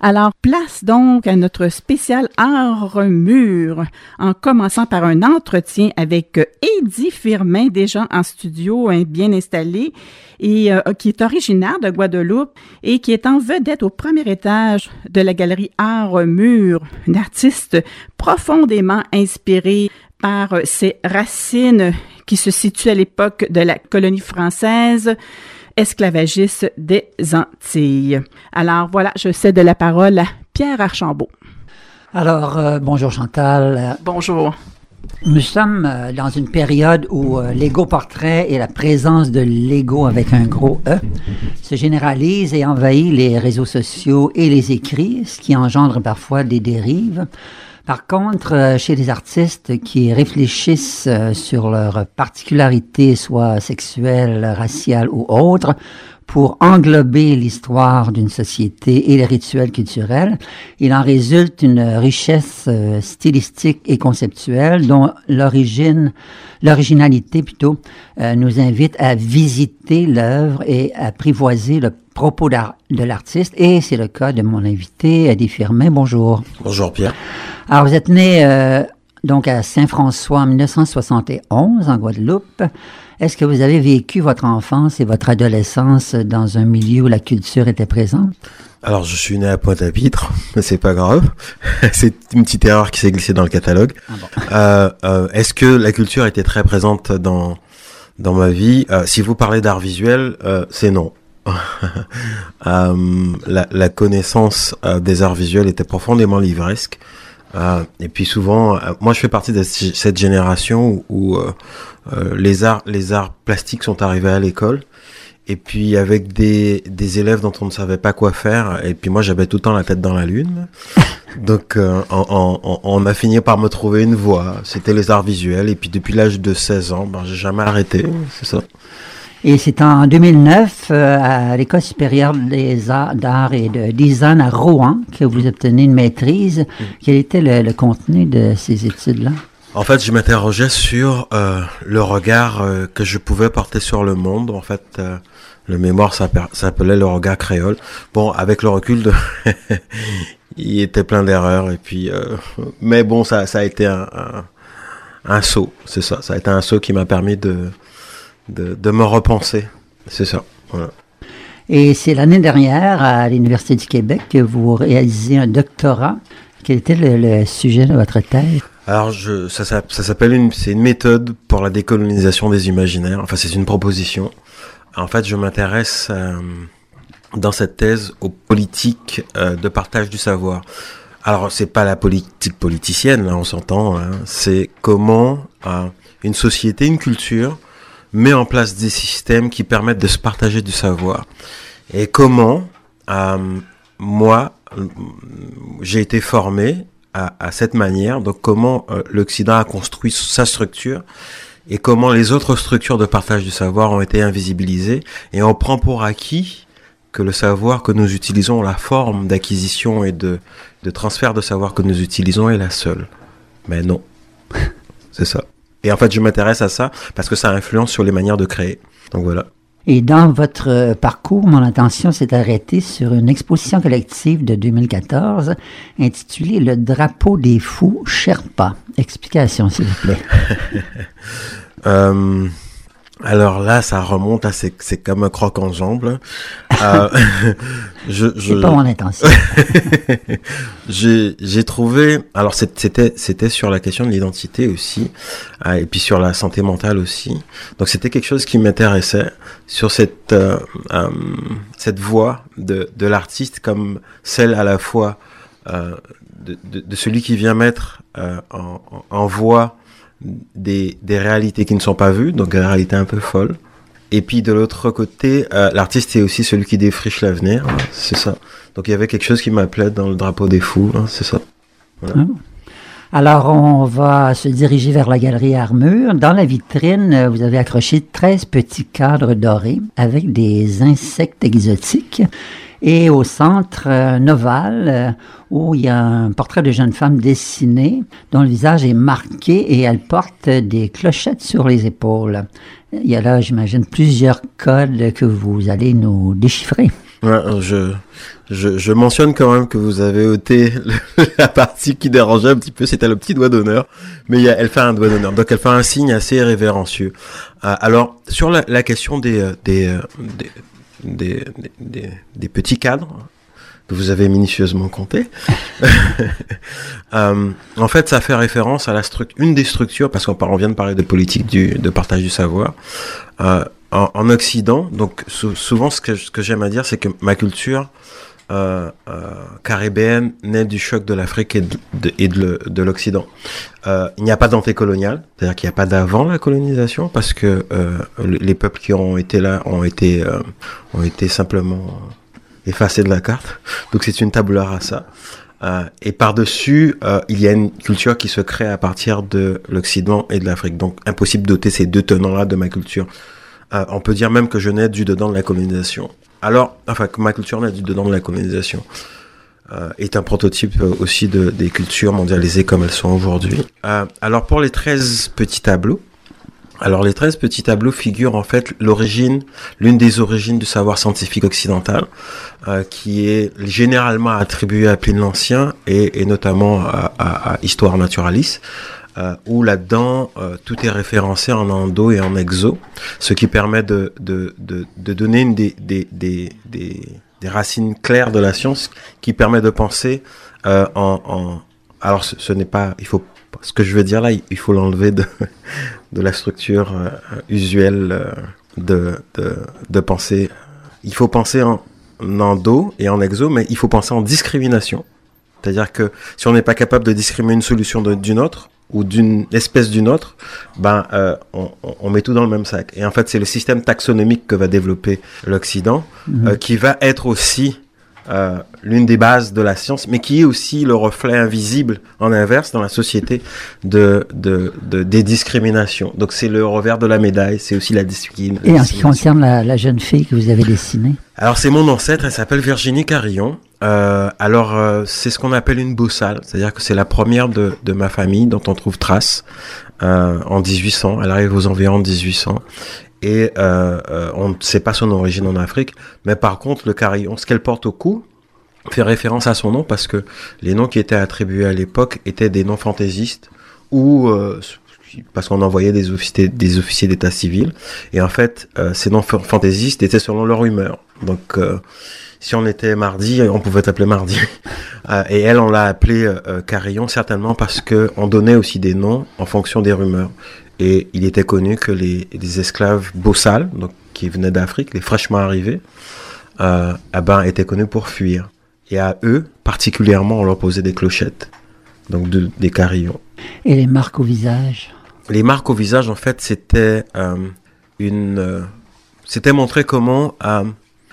Alors, place donc à notre spécial art mur, en commençant par un entretien avec Eddie Firmin, déjà en studio, hein, bien installé, et euh, qui est originaire de Guadeloupe et qui est en vedette au premier étage de la galerie Art Mur, un artiste profondément inspiré par ses racines qui se situent à l'époque de la colonie française, esclavagiste des Antilles. Alors voilà, je cède la parole à Pierre Archambault. Alors, euh, bonjour Chantal. Bonjour. Nous sommes euh, dans une période où euh, l'ego portrait et la présence de l'ego avec un gros E se généralise et envahit les réseaux sociaux et les écrits, ce qui engendre parfois des dérives. Par contre, euh, chez les artistes qui réfléchissent euh, sur leur particularité, soit sexuelle, raciale ou autre, pour englober l'histoire d'une société et les rituels culturels, il en résulte une richesse euh, stylistique et conceptuelle dont l'origine, l'originalité plutôt, nous invite à visiter l'œuvre et à apprivoiser le propos de l'artiste. Et c'est le cas de mon invité, Eddie Firmin. Bonjour. Bonjour Pierre. Alors, vous êtes né euh, donc à Saint-François en 1971 en Guadeloupe. Est-ce que vous avez vécu votre enfance et votre adolescence dans un milieu où la culture était présente? Alors, je suis né à Pointe-à-Pitre, mais c'est pas grave. c'est une petite erreur qui s'est glissée dans le catalogue. Ah bon. euh, euh, Est-ce que la culture était très présente dans dans ma vie? Euh, Si vous parlez d'art visuel, c'est non. la, la, connaissance des arts visuels était profondément livresque. Euh, et puis souvent, euh, moi je fais partie de cette génération où, euh, euh, les arts, les arts plastiques sont arrivés à l'école. Et puis avec des, des élèves dont on ne savait pas quoi faire. Et puis moi j'avais tout le temps la tête dans la lune. Donc on, on, on, a fini par me trouver une voie. C'était les arts visuels. Et puis depuis l'âge de 16 ans, ben, j'ai jamais arrêté. C'est ça. Et c'est en 2009, euh, à l'École supérieure des arts, d'art et de design à Rouen, que vous obtenez une maîtrise. Quel était le, contenu de ces études-là? En fait, je m'interrogeais sur euh, le regard euh, que je pouvais porter sur le monde. En fait, euh, le mémoire s'appelait le regard créole. Bon, avec le recul, il était plein d'erreurs. Et puis, mais bon, ça, a été un saut. C'est ça. Ça a été un saut qui m'a permis de de, me repenser. C'est ça. Et c'est l'année dernière, à l'Université du Québec, que vous réalisez un doctorat. Quel était le, sujet de votre thèse? Alors, je, ça, ça, s'appelle une, c'est une méthode pour la décolonisation des imaginaires. Enfin, c'est une proposition. En fait, je m'intéresse euh, dans cette thèse aux politiques euh, de partage du savoir. Alors, c'est pas la politique politicienne, là, on s'entend. Hein. C'est comment euh, une société, une culture met en place des systèmes qui permettent de se partager du savoir. Et comment, euh, moi, j'ai été formé à, cette manière, donc comment euh, l'Occident a construit sa structure et comment les autres structures de partage du savoir ont été invisibilisées et on prend pour acquis que le savoir que nous utilisons, la forme d'acquisition et de transfert de savoir que nous utilisons est la seule. Mais non, c'est ça. Et en fait, je m'intéresse à ça parce que ça influence sur les manières de créer. Donc voilà. Et dans votre parcours, mon attention s'est arrêtée sur une exposition collective de 2014 intitulée Le drapeau des fous Sherpa. Explication, s'il vous plaît. euh, alors là, ça remonte à c'est, c'est comme un croc en jambe. Euh, je, je... C'est pas mon intention. j'ai, j'ai trouvé. Alors c'était c'était sur la question de l'identité aussi, euh, et puis sur la santé mentale aussi. Donc c'était quelque chose qui m'intéressait sur cette euh, euh, cette voix de de l'artiste comme celle à la fois de, de, de, celui qui vient mettre en, en voix des, des réalités qui ne sont pas vues, donc des réalités un peu folles. Et puis de l'autre côté, euh, l'artiste est aussi celui qui défriche l'avenir, c'est ça. Donc il y avait quelque chose qui m'appelait dans le drapeau des fous, hein, c'est ça. Ah. Alors, on va se diriger vers la galerie Armure. Dans la vitrine, vous avez accroché 13 petits cadres dorés avec des insectes exotiques. Et au centre, un ovale euh, où il y a un portrait de jeune femme dessinée dont le visage est marqué et elle porte des clochettes sur les épaules. Il y a là, j'imagine, plusieurs codes que vous allez nous déchiffrer. je, je, je, mentionne quand même que vous avez ôté la partie qui dérangeait un petit peu, c'était le petit doigt d'honneur, mais elle fait un doigt d'honneur, donc elle fait un signe assez révérencieux. Euh, alors sur la, question des, euh, des, des, des, des, petits cadres que vous avez minutieusement compté, euh, en fait ça fait référence à la structure, une des structures, parce qu'on vient de parler de politique du, de partage du savoir, euh, en, en, Occident, donc souvent ce que, ce que j'aime à dire, c'est que ma culture euh, euh, caribéenne du choc de l'Afrique et de, et de, l'Occident. Euh, il n'y a pas d'antécolonial, c'est-à-dire qu'il n'y a pas d'avant la colonisation, parce que euh, les peuples qui ont été là ont été ont été simplement effacés de la carte. Donc c'est une tabula rasa. Euh, et par-dessus, euh, il y a une culture qui se crée à partir de l'Occident et de l'Afrique. Donc impossible d'ôter ces deux tenants-là de ma culture. Euh, on peut dire même que je nais du dedans de la colonisation. Alors, enfin, que ma culture naît du dedans de la colonisation. Euh, est un prototype euh, aussi de, des cultures mondialisées comme elles sont aujourd'hui. Euh, alors pour les 13 petits tableaux, alors les 13 petits tableaux figurent en fait l'origine, l'une des origines du savoir scientifique occidental, euh, qui est généralement attribuée à Pline l'Ancien et, et, notamment à, à, à Histoire Naturalis euh, où là-dedans euh, tout est référencé en endo et en exo, ce qui permet de, de, de, donner une des, des, des, des, racines claires de la science, qui permet de penser euh, en, Alors ce, n'est pas... Il faut ce que je veux dire là, il faut l'enlever de, de la structure usuelle de, de, de penser. Il faut penser en, en endo et en exo, mais il faut penser en discrimination. C'est-à-dire que si on n'est pas capable de discriminer une solution d'une autre, ou d'une espèce d'une autre, ben euh, on, on, met tout dans le même sac. Et en fait, c'est le système taxonomique que va développer l'Occident, mmh. euh, qui va être aussi euh, l'une des bases de la science, mais qui est aussi le reflet invisible, en inverse, dans la société de, de, de des discriminations. Donc c'est le revers de la médaille, c'est aussi la discipline. Et en ce qui concerne la, la, jeune fille que vous avez dessinée? Alors c'est mon ancêtre, elle s'appelle Virginie Carillon. Euh, alors euh, c'est ce qu'on appelle une bossale, c'est-à-dire que c'est la première de, de ma famille dont on trouve trace euh, en 1800. Elle arrive aux environs de 1800 et euh, euh, on ne sait pas son origine en Afrique, mais par contre le carillon, ce qu'elle porte au cou, fait référence à son nom parce que les noms qui étaient attribués à l'époque étaient des noms fantaisistes ou parce qu'on envoyait des officiers des officiers d'état civil et en fait ces noms fantaisistes étaient selon leur humeur. Donc euh, si on était mardi, on pouvait t'appeler mardi. et elle, on l'a appelé Carillon certainement parce que on donnait aussi des noms en fonction des rumeurs. Et il était connu que les, les esclaves bossales, donc qui venaient d'Afrique, les fraîchement arrivés, euh, eh ben, étaient connus pour fuir. Et à eux, particulièrement, on leur posait des clochettes, donc de, des carillons. Et les marques au visage? Les marques au visage, en fait, c'était euh, une, euh, c'était montrer comment, euh,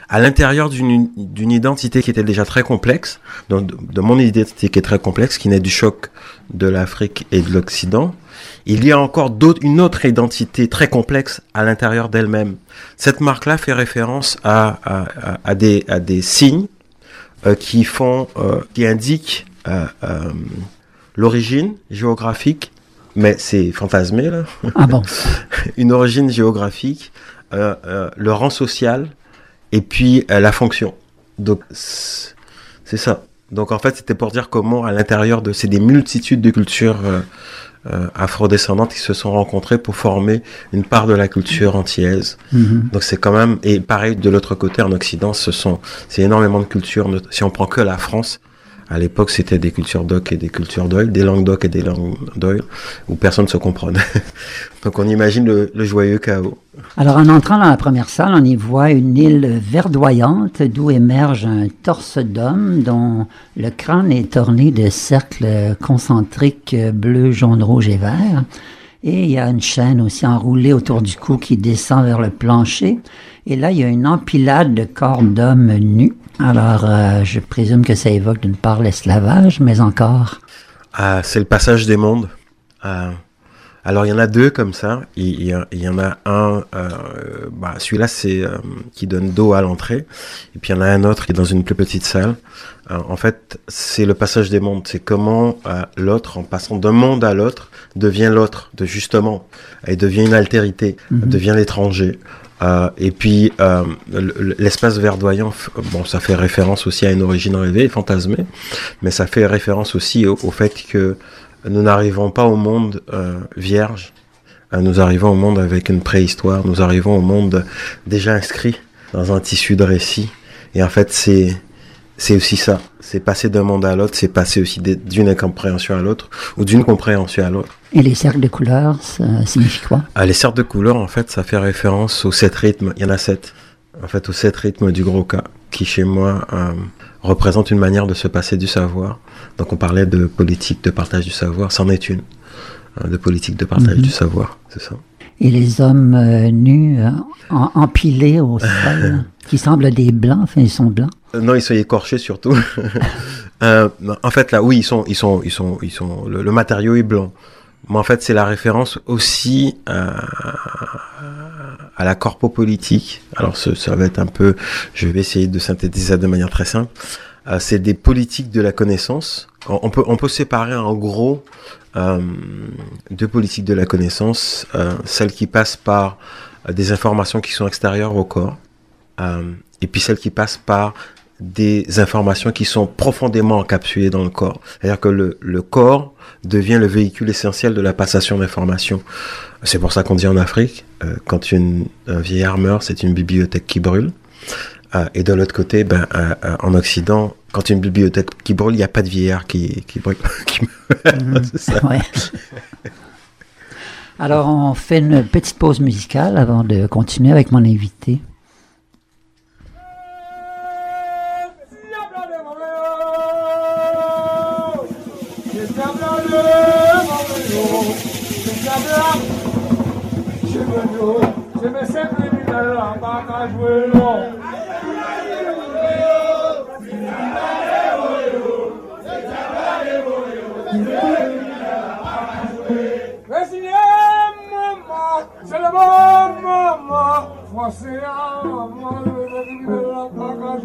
à l'intérieur d'une identité qui était déjà très complexe, donc de, de mon identité qui est très complexe, qui naît du choc de l'Afrique et de l'Occident, il y a encore une autre identité très complexe à l'intérieur d'elle-même. Cette marque-là fait référence à, à, à, des, à des signes euh, qui font, euh, qui indiquent euh, l'origine géographique, mais c'est fantasmé là. Ah bon. une origine géographique, le rang social et puis la fonction. Donc c'est ça. Donc en fait, c'était pour dire comment à l'intérieur de c'est des multitudes de cultures euh, euh, afrodescendantes qui se sont rencontrées pour former une part de la culture antillaise. Mm -hmm. Donc c'est quand même et pareil de l'autre côté en Occident, ce sont c'est énormément de cultures. Si on prend que la France, à l'époque, c'était des cultures d'oc et des cultures d'oil, des langues d'oc et des langues d'oil, où personne ne se comprenait. Donc on imagine le, le, joyeux chaos. Alors en entrant dans la première salle, on y voit une île verdoyante d'où émerge un torse d'homme dont le crâne est orné de cercles concentriques bleu, jaune, rouge et vert. Et il y a une chaîne aussi enroulée autour du cou qui descend vers le plancher. Et là, il y a une empilade de corps d'hommes nus. Alors, euh, je présume que ça évoque d'une part l'esclavage, mais encore. Ah, c'est le passage des mondes. Euh, alors, il y en a deux comme ça. Il, il, il y en a un, euh, bah, celui-là, c'est euh, qui donne dos à l'entrée. Et puis, il y en a un autre qui est dans une plus petite salle. En fait, c'est le passage des mondes. C'est comment l'autre, en passant d'un monde à l'autre, devient l'autre, de justement. Et devient une altérité, mm -hmm. devient l'étranger. Euh, et puis euh, l'espace verdoyant, bon, ça fait référence aussi à une origine rêvée, fantasmée, mais ça fait référence aussi au, fait que nous n'arrivons pas au monde euh, vierge, nous arrivons au monde avec une préhistoire, nous arrivons au monde déjà inscrit dans un tissu de récit. Et en fait, c'est c'est aussi ça. C'est passer d'un monde à l'autre, c'est passer aussi d'une incompréhension à l'autre ou d'une compréhension à l'autre. Et les cercles de couleurs, ça signifie quoi? Ah, Les cercles de couleurs, en fait, ça fait référence aux sept rythmes. Il y en a sept. En fait, aux sept rythmes du gros cas, qui chez moi euh, représentent une manière de se passer du savoir. Donc on parlait de politique de partage du savoir, c'en est une. Hein, de politique de partage mhm. du savoir, c'est ça. Et les hommes euh, nus, euh, empilés au sol, qui semblent des blancs, enfin ils sont blancs. Non, ils sont écorchés surtout. euh, en fait, là, oui, ils sont, ils sont, ils sont, ils sont. Le, matériau est blanc. Mais en fait, c'est la référence aussi euh, à la corpopolitique. Alors, ce, ça va être un peu. Je vais essayer de synthétiser ça de manière très simple. Euh, c'est des politiques de la connaissance. On, peut, on peut séparer en gros euh, deux politiques de la connaissance. Euh, celles qui passent par des informations qui sont extérieures au corps, et puis celles qui passent par des informations qui sont profondément encapsulées dans le corps. C'est-à-dire que le, corps devient le véhicule essentiel de la passation d'informations. C'est pour ça qu'on dit en Afrique, euh, quand une, un vieillard meurt, c'est une bibliothèque qui brûle. Euh, et de l'autre côté, ben, euh, euh, en Occident, quand une bibliothèque qui brûle, il n'y a pas de vieillard qui, qui brûle. Mhm. ça. Ouais. Alors, on fait une petite pause musicale avant de continuer avec mon invité. Je me sais plus de la barque à jouer long. C'est le bon moment, français à maman, je vais la barque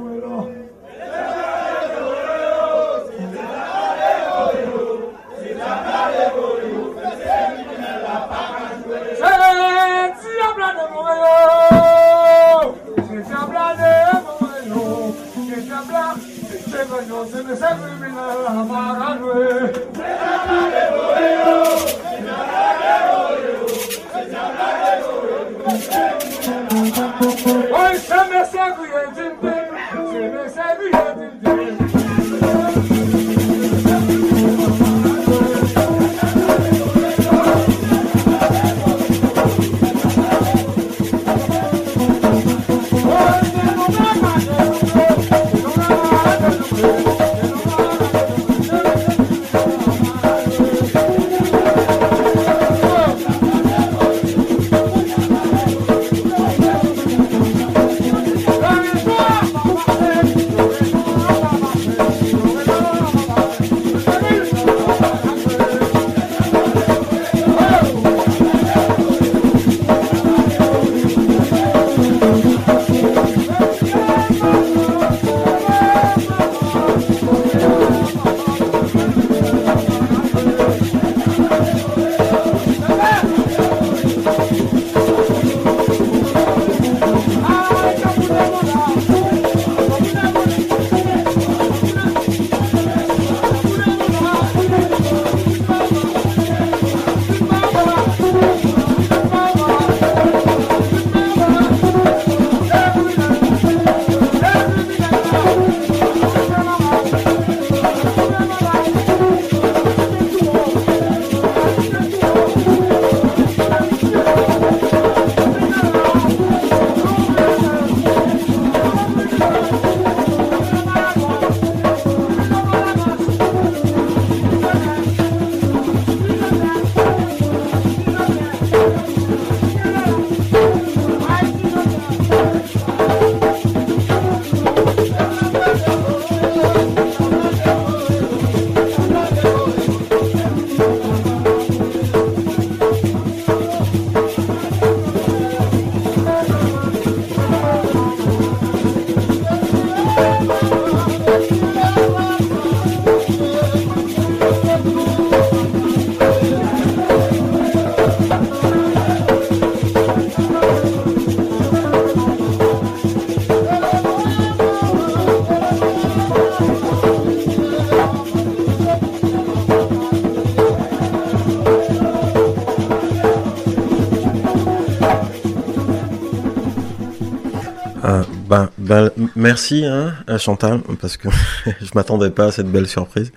Ah, ben, ben, merci à Chantal, parce que je m'attendais pas à cette belle surprise.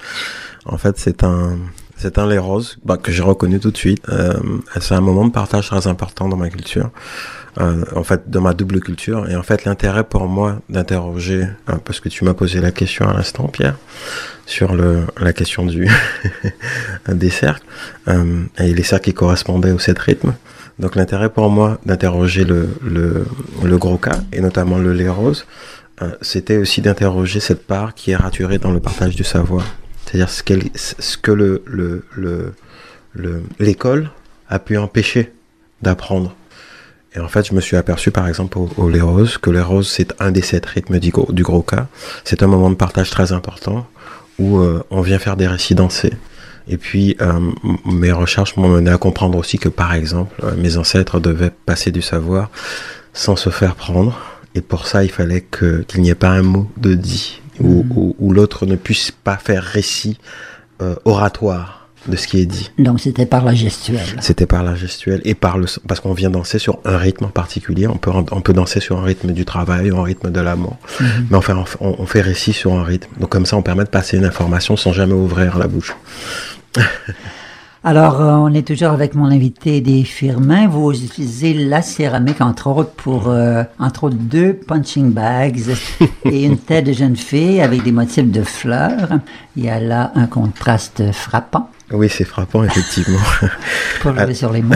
En fait, c'est un, c'est un Les Roses bah, que j'ai reconnu tout de suite. Euh, c'est un moment de partage très important dans ma culture euh, en fait, dans ma double culture. Et en fait, l'intérêt pour moi d'interroger, parce que tu m'as posé la question à l'instant, Pierre, sur le, la question du des cercles euh, et les cercles qui correspondaient au sept rythmes. Donc l'intérêt pour moi d'interroger le, le, le, gros cas, et notamment le lait rose, euh, c'était aussi d'interroger cette part qui est raturée dans le partage du savoir. C'est-à-dire ce, ce, que le, le, l'école a pu empêcher d'apprendre. Et en fait, je me suis aperçu, par exemple, au, au lait rose, que le rose, c'est un des sept rythmes du gros, du gros cas. C'est un moment de partage très important où euh, on vient faire des récits dansés. Et puis, euh, mes recherches m'ont mené à comprendre aussi que, par exemple, euh, mes ancêtres devaient passer du savoir sans se faire prendre. Et pour ça, il fallait qu'il n'y ait pas un mot de dit, ou, mm. ou, l'autre ne puisse pas faire récit euh, oratoire de ce qui est dit. Donc c'était par la gestuelle. C'était par la gestuelle et par le parce qu'on vient danser sur un rythme en particulier. On peut on peut danser sur un rythme du travail, un rythme de l'amour, mm -hmm. mais enfin on, on, fait récit sur un rythme. Donc comme ça on permet de passer une information sans jamais ouvrir la bouche. Alors, euh, on est toujours avec mon invité des Firmin. Vous utilisez la céramique, entre autres, pour, euh, entre autres, deux punching bags et une tête de jeune fille avec des motifs de fleurs. Il y a là un contraste frappant. Oui, c'est frappant, effectivement. pour jouer sur les mots.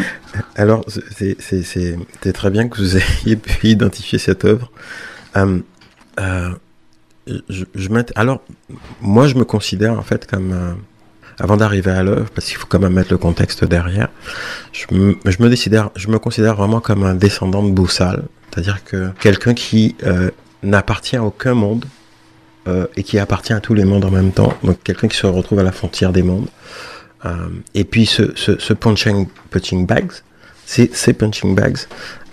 Alors, c'est très bien que vous ayez pu identifier cette œuvre. Euh, euh, je, je alors, moi, je me considère en fait comme euh, avant d'arriver à l'œuvre, parce qu'il faut quand même mettre le contexte derrière, je me, je me, décidère, je me considère vraiment comme un descendant de Boussal, c'est-à-dire que quelqu'un qui n'appartient à aucun monde euh, et qui appartient à tous les mondes en même temps, donc quelqu'un qui se retrouve à la frontière des mondes. Euh, et puis ce, ce, ce punching, punching bags, ces, ces punching bags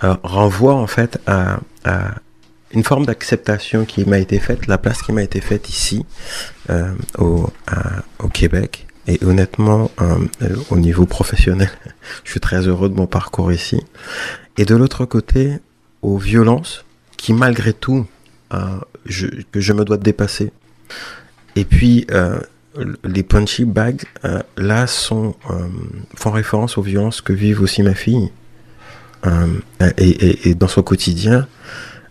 euh, renvoient en fait à, à une forme d'acceptation qui m'a été faite, la place qui m'a été faite ici, au, au Québec, et honnêtement, au niveau professionnel, je suis très heureux de mon parcours ici. Et de l'autre côté, aux violences qui, malgré tout, que je me dois de dépasser. Et puis, euh, les punchy bags, euh, là, sont, euh, font référence aux violences que vivent aussi ma fille. Et, et, dans son quotidien,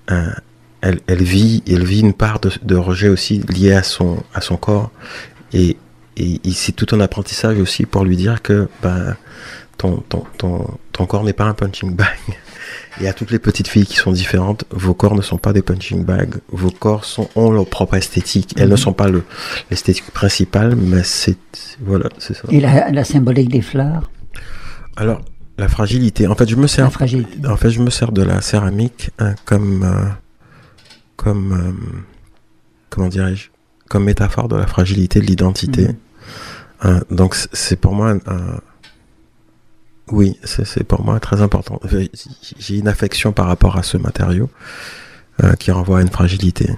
elle, vit, elle vit une part de, rejet aussi liée à son, à son corps. Et, et, c'est tout un apprentissage aussi pour lui dire que ben, ton, ton, ton, ton corps n'est pas un punching bag. Et à toutes les petites filles qui sont différentes, vos corps ne sont pas des punching bags. Vos corps sont, ont leur propre esthétique. Elles mm -hmm. ne sont pas l'esthétique principale, mais c'est voilà, c'est ça. Et la, la, symbolique des fleurs? Alors, la fragilité. En fait, je me sers. La fragilité. En fait, je me sers de la céramique hein, comme euh, comme euh, comment dirais-je comme métaphore de la fragilité de l'identité. Mmh. Euh, donc c'est pour moi un, un oui, c'est pour moi très important. J'ai une affection par rapport à ce matériau euh, qui renvoie à une fragilité.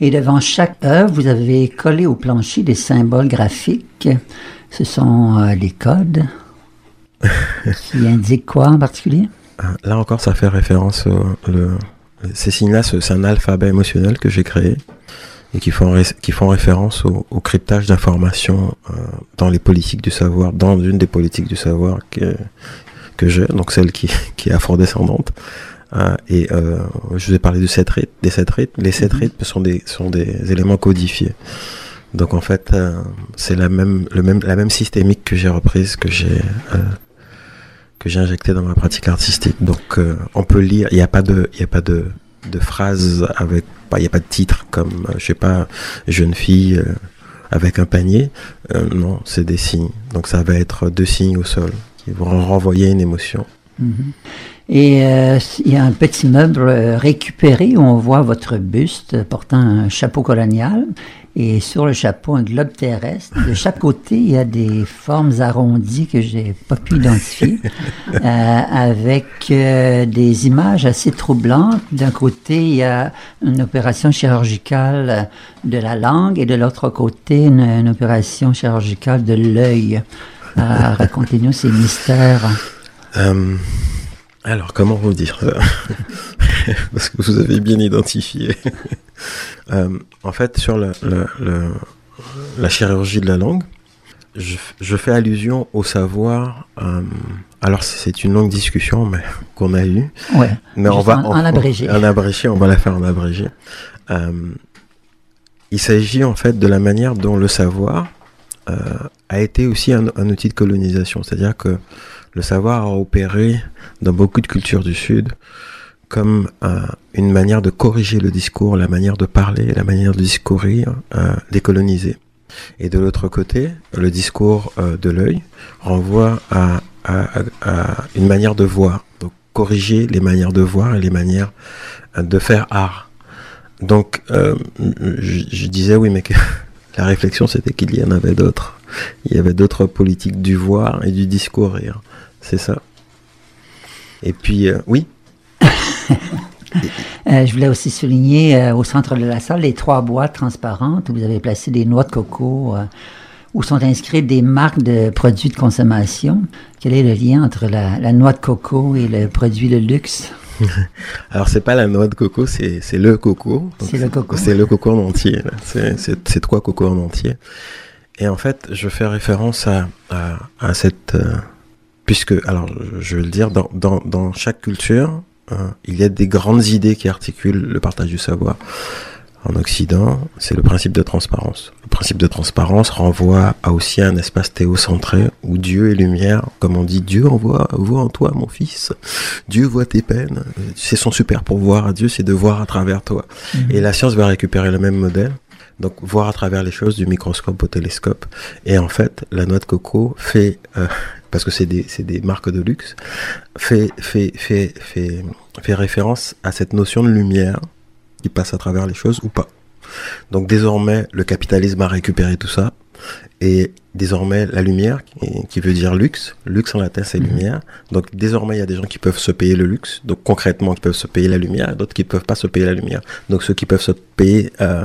Et devant chaque œuvre, vous avez collé au plancher des symboles graphiques. Ce sont euh, les codes qui indiquent quoi en particulier? Là encore, ça fait référence au, le, ces signes-là, c'est un alphabet émotionnel que j'ai créé et qui font, qui font référence au, au cryptage d'informations euh, dans les politiques du savoir, dans une des politiques du savoir que, que j'ai, donc celle qui, qui est afrodescendante. Euh, et euh, je vous ai parlé de sept rythmes, des sept rythmes. Les sept rythmes sont des, sont des éléments codifiés. Donc en fait, euh, c'est la même, le même, la même systémique que j'ai reprise, que j'ai que j'ai injecté dans ma pratique artistique. Donc on peut lire, il n'y a pas de, il a pas de, de phrases avec, il n'y a pas de titre comme, je sais pas, jeune fille euh, avec un panier. Euh, non, c'est des signes. Donc ça va être deux signes au sol qui vont renvoyer une émotion. -hmm. Et euh, il y a un petit meuble récupéré où on voit votre buste portant un chapeau colonial et sur le chapeau un globe terrestre. De chaque côté, il y a des formes arrondies que j'ai pas pu identifier, euh, avec euh, des images assez troublantes. D'un côté, il y a une opération chirurgicale de la langue et de l'autre côté, une, une, opération chirurgicale de l'œil. Euh, Racontez-nous ces mystères. Alors, comment vous dire parce que vous avez bien identifié. Euh, en fait, sur la chirurgie de la langue, je, je fais allusion au savoir. Euh, alors c'est une longue discussion mais qu'on a eue. Ouais. Mais on va en, abrégé. En abrégé, on va la faire en abrégé. Euh, il s'agit en fait de la manière dont le savoir euh, a été aussi un, un outil de colonisation, c'est-à-dire que le savoir a opéré dans beaucoup de cultures du Sud comme euh, une manière de corriger le discours, la manière de parler, la manière de discourir euh, décolonisée. Et de l'autre côté, le discours euh, de l'œil renvoie à, une manière de voir, donc corriger les manières de voir et les manières de faire art. Donc, je, disais oui, mais la réflexion c'était qu'il y en avait d'autres. Il y avait d'autres politiques du voir et du discourir. C'est ça. Et puis, euh, oui. Euh, je voulais aussi souligner euh, au centre de la salle les trois boîtes transparentes où vous avez placé des noix de coco euh, où sont inscrites des marques de produits de consommation. Quel est le lien entre la, la noix de coco et le produit de luxe? Alors c'est pas la noix de coco, c'est le coco. C'est le coco. C'est le coco en entier. C'est trois cocos en entier. Et en fait, je fais référence à, à, à cette... Euh, puisque, alors je vais le dire, dans, dans, dans chaque culture, Hein, il y a des grandes idées qui articulent le partage du savoir. En Occident, c'est le principe de transparence. Le principe de transparence renvoie à aussi un espace théocentré où Dieu est lumière. Comme on dit, Dieu envoie, voit en toi, mon fils. Dieu voit tes peines. C'est son super pouvoir à Dieu, c'est de voir à travers toi. Mmh. Et la science va récupérer le même modèle. Donc, voir à travers les choses du microscope au télescope. Et en fait, la noix de coco fait euh, parce que c'est des, des marques de luxe, fait, fait, fait, fait, fait référence à cette notion de lumière qui passe à travers les choses ou pas. Donc désormais, le capitalisme a récupéré tout ça. Et désormais, la lumière, qui, qui veut dire luxe, luxe en latin c'est mmh. lumière. Donc désormais, il y a des gens qui peuvent se payer le luxe, donc concrètement qui peuvent se payer la lumière, d'autres qui ne peuvent pas se payer la lumière. Donc ceux qui peuvent se payer euh,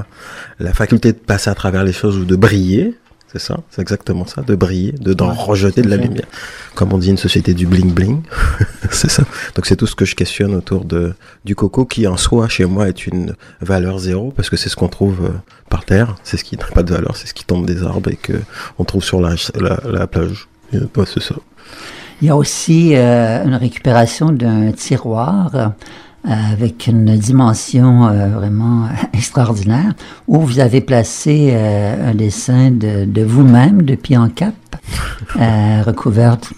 la faculté de passer à travers les choses ou de briller, c'est ça, c'est exactement ça, de briller, de d'en rejeter de la lumière. Comme on dit une société du bling bling, c'est ça. Donc c'est tout ce que je questionne autour de du coco qui en soi chez moi est une valeur zéro parce que c'est ce qu'on trouve euh, par terre, c'est ce qui n'a pas de valeur, c'est ce qui tombe des arbres et que on trouve sur la, la, la plage. Ouais, c'est ça. Il y a aussi euh, une récupération d'un tiroir avec une dimension euh, vraiment extraordinaire, où vous avez placé euh, un dessin de, de vous-même, de pied en cap, euh, recouverte,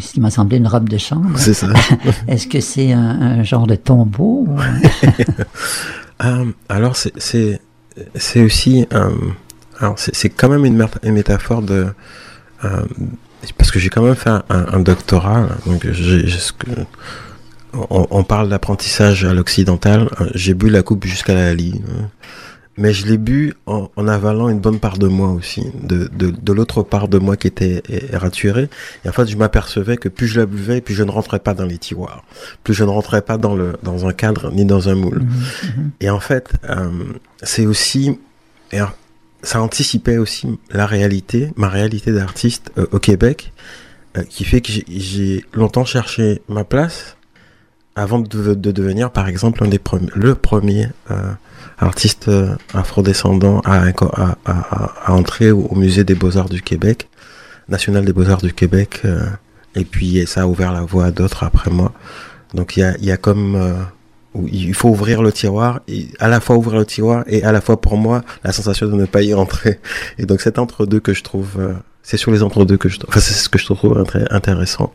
ce qui m'a semblé une robe de chambre. C'est ça. Est-ce que c'est un, un, genre de tombeau um, Alors, c'est aussi... Um, alors, c'est quand même une, une métaphore de... Um, parce que j'ai quand même fait un, un doctorat, donc j'ai on, on parle d'apprentissage à l'occidental. J'ai bu la coupe jusqu'à la lie. Mais je l'ai bu en, en, avalant une bonne part de moi aussi, de, de, de l'autre part de moi qui était raturée. Et en fait, je m'apercevais que plus je la buvais, plus je ne rentrais pas dans les tiroirs, plus je ne rentrais pas dans, le, dans un cadre ni dans un moule. Mmh, mmh. Et en fait, euh, c'est aussi, et ça anticipait aussi la réalité, ma réalité d'artiste euh, au Québec, euh, qui fait que j'ai longtemps cherché ma place avant de, de, devenir par exemple un des premiers, le premier euh, artiste euh, afrodescendant à, à, à, à, entrer au, musée des beaux-arts du Québec, national des beaux-arts du Québec, euh, et puis ça a ouvert la voie à d'autres après moi. Donc il y a, y a comme euh, il faut ouvrir le tiroir, et à la fois ouvrir le tiroir et à la fois pour moi la sensation de ne pas y entrer. Et donc cet entre-deux que je trouve, euh, c'est sur les entre-deux que je, enfin c'est ce que je trouve très intéressant.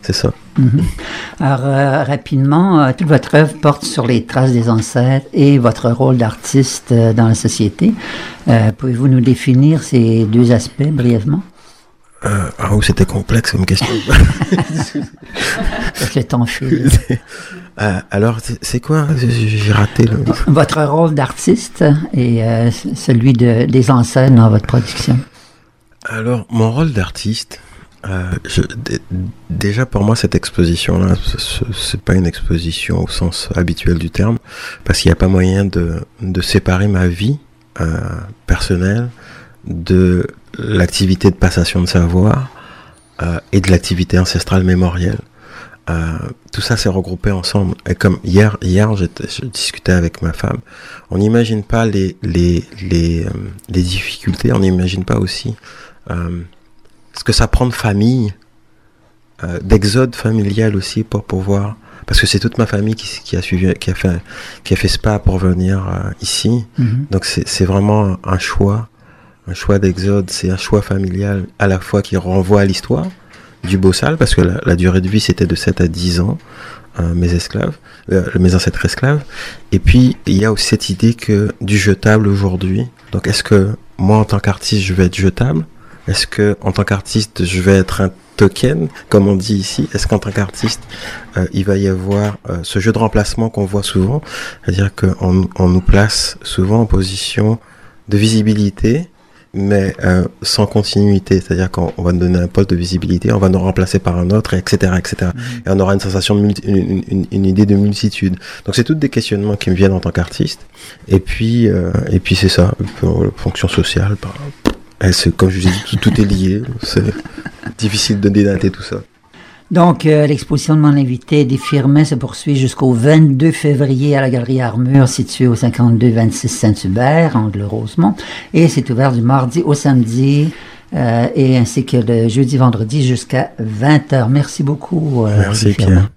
C'est ça. Mm -hmm. Alors, euh, rapidement, euh, toute votre œuvre porte sur les traces des ancêtres et votre rôle d'artiste euh, dans la société. Pouvez-vous nous définir ces deux aspects brièvement? Ah oh, c'était complexe comme question. le temps file. alors, c'est quoi J'ai raté le... Votre rôle d'artiste et celui de, des ancêtres dans votre production. Alors, mon rôle d'artiste, euh, déjà pour moi cette exposition là c'est pas une exposition au sens habituel du terme parce qu'il n'y a pas moyen de, de séparer ma vie euh, personnelle de l'activité de passation de savoir euh, et de l'activité ancestrale mémorielle euh, tout ça s'est regroupé ensemble. Et comme hier, hier, je discutais avec ma femme. On n'imagine pas les les les, euh, les difficultés. On n'imagine pas aussi euh, ce que ça prend de famille, euh, d'exode familial aussi pour pouvoir. Parce que c'est toute ma famille qui, qui, a suivi, qui a fait, qui a fait ce pas pour venir euh, ici. Mhm. Donc c'est vraiment un choix, un choix d'exode. C'est un choix familial à la fois qui renvoie à l'histoire du Bossal, parce que la, la durée de vie c'était de 7 à 10 ans, euh, mes esclaves, euh, mes ancêtres esclaves. Et puis il y a aussi cette idée que du jetable aujourd'hui. Donc est-ce que moi en tant qu'artiste je vais être jetable? Est-ce que en tant qu'artiste je vais être un token, comme on dit ici Est-ce qu'en tant qu'artiste, euh, il va y avoir euh, ce jeu de remplacement qu'on voit souvent? C'est-à-dire qu'on on nous place souvent en position de visibilité, mais euh, sans continuité. C'est-à-dire qu'on on va nous donner un poste de visibilité, on va nous remplacer par un autre, etc. etc. Et on aura une sensation, de multi- une, une- une idée de multitude. Donc c'est toutes des questionnements qui me viennent en tant qu'artiste. Et puis, euh, et puis c'est ça, pour la fonction sociale. bah, se- comme je vous ai dit, tout, tout est lié. C'est difficile de dédater tout ça. Donc, euh, l'exposition de mon invité des Firmin se poursuit jusqu'au 22 février à la Galerie Armure, située au 52-26 Saint-Hubert, angle Rosemont. Et c'est ouvert du mardi au samedi, euh, et ainsi que le jeudi-vendredi jusqu'à 20h. Merci beaucoup. euh, Merci. Pierre.